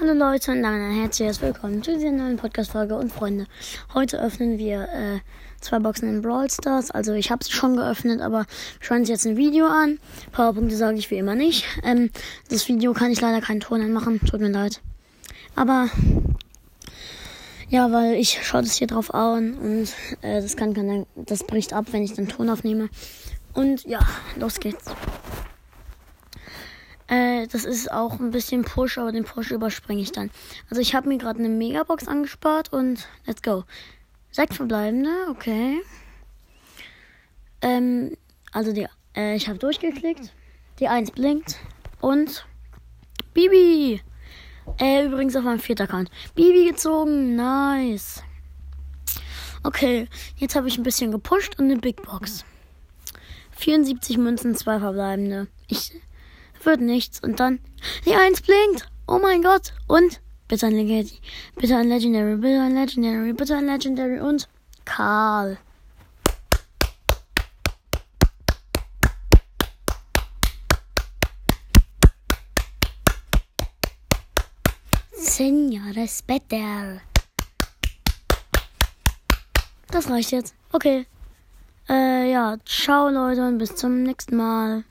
Hallo Leute und ein herzliches Willkommen zu dieser neuen Podcast-Folge und Freunde. Heute öffnen wir äh, zwei Boxen in Brawl Stars. Also ich habe es schon geöffnet, aber wir schauen uns jetzt ein Video an. Powerpunkte sage ich wie immer nicht. Ähm, das Video kann ich leider keinen Ton anmachen, tut mir leid. Aber ja, weil ich schaue das hier drauf an und äh, das kann, kann das bricht ab, wenn ich den Ton aufnehme. Und ja, los geht's. Äh, das ist auch ein bisschen Push, aber den Push überspringe ich dann. Also ich habe mir gerade eine Megabox angespart und let's go. Sechs verbleibende, okay. Ähm, also die, äh, ich habe durchgeklickt. Die 1 blinkt. Und Bibi. Äh, übrigens auf meinem vierten Account. Bibi gezogen, nice. Okay, jetzt habe ich ein bisschen gepusht und eine Big Box. 74 Münzen, zwei verbleibende. Ich wird nichts. Und dann die Eins blinkt. Oh mein Gott. Und bitte ein Legendary, bitte ein Legendary, bitte ein Legendary, bitte ein Legendary und Karl. Senores better. Das reicht jetzt. Okay. Äh, ja, ciao Leute und bis zum nächsten Mal.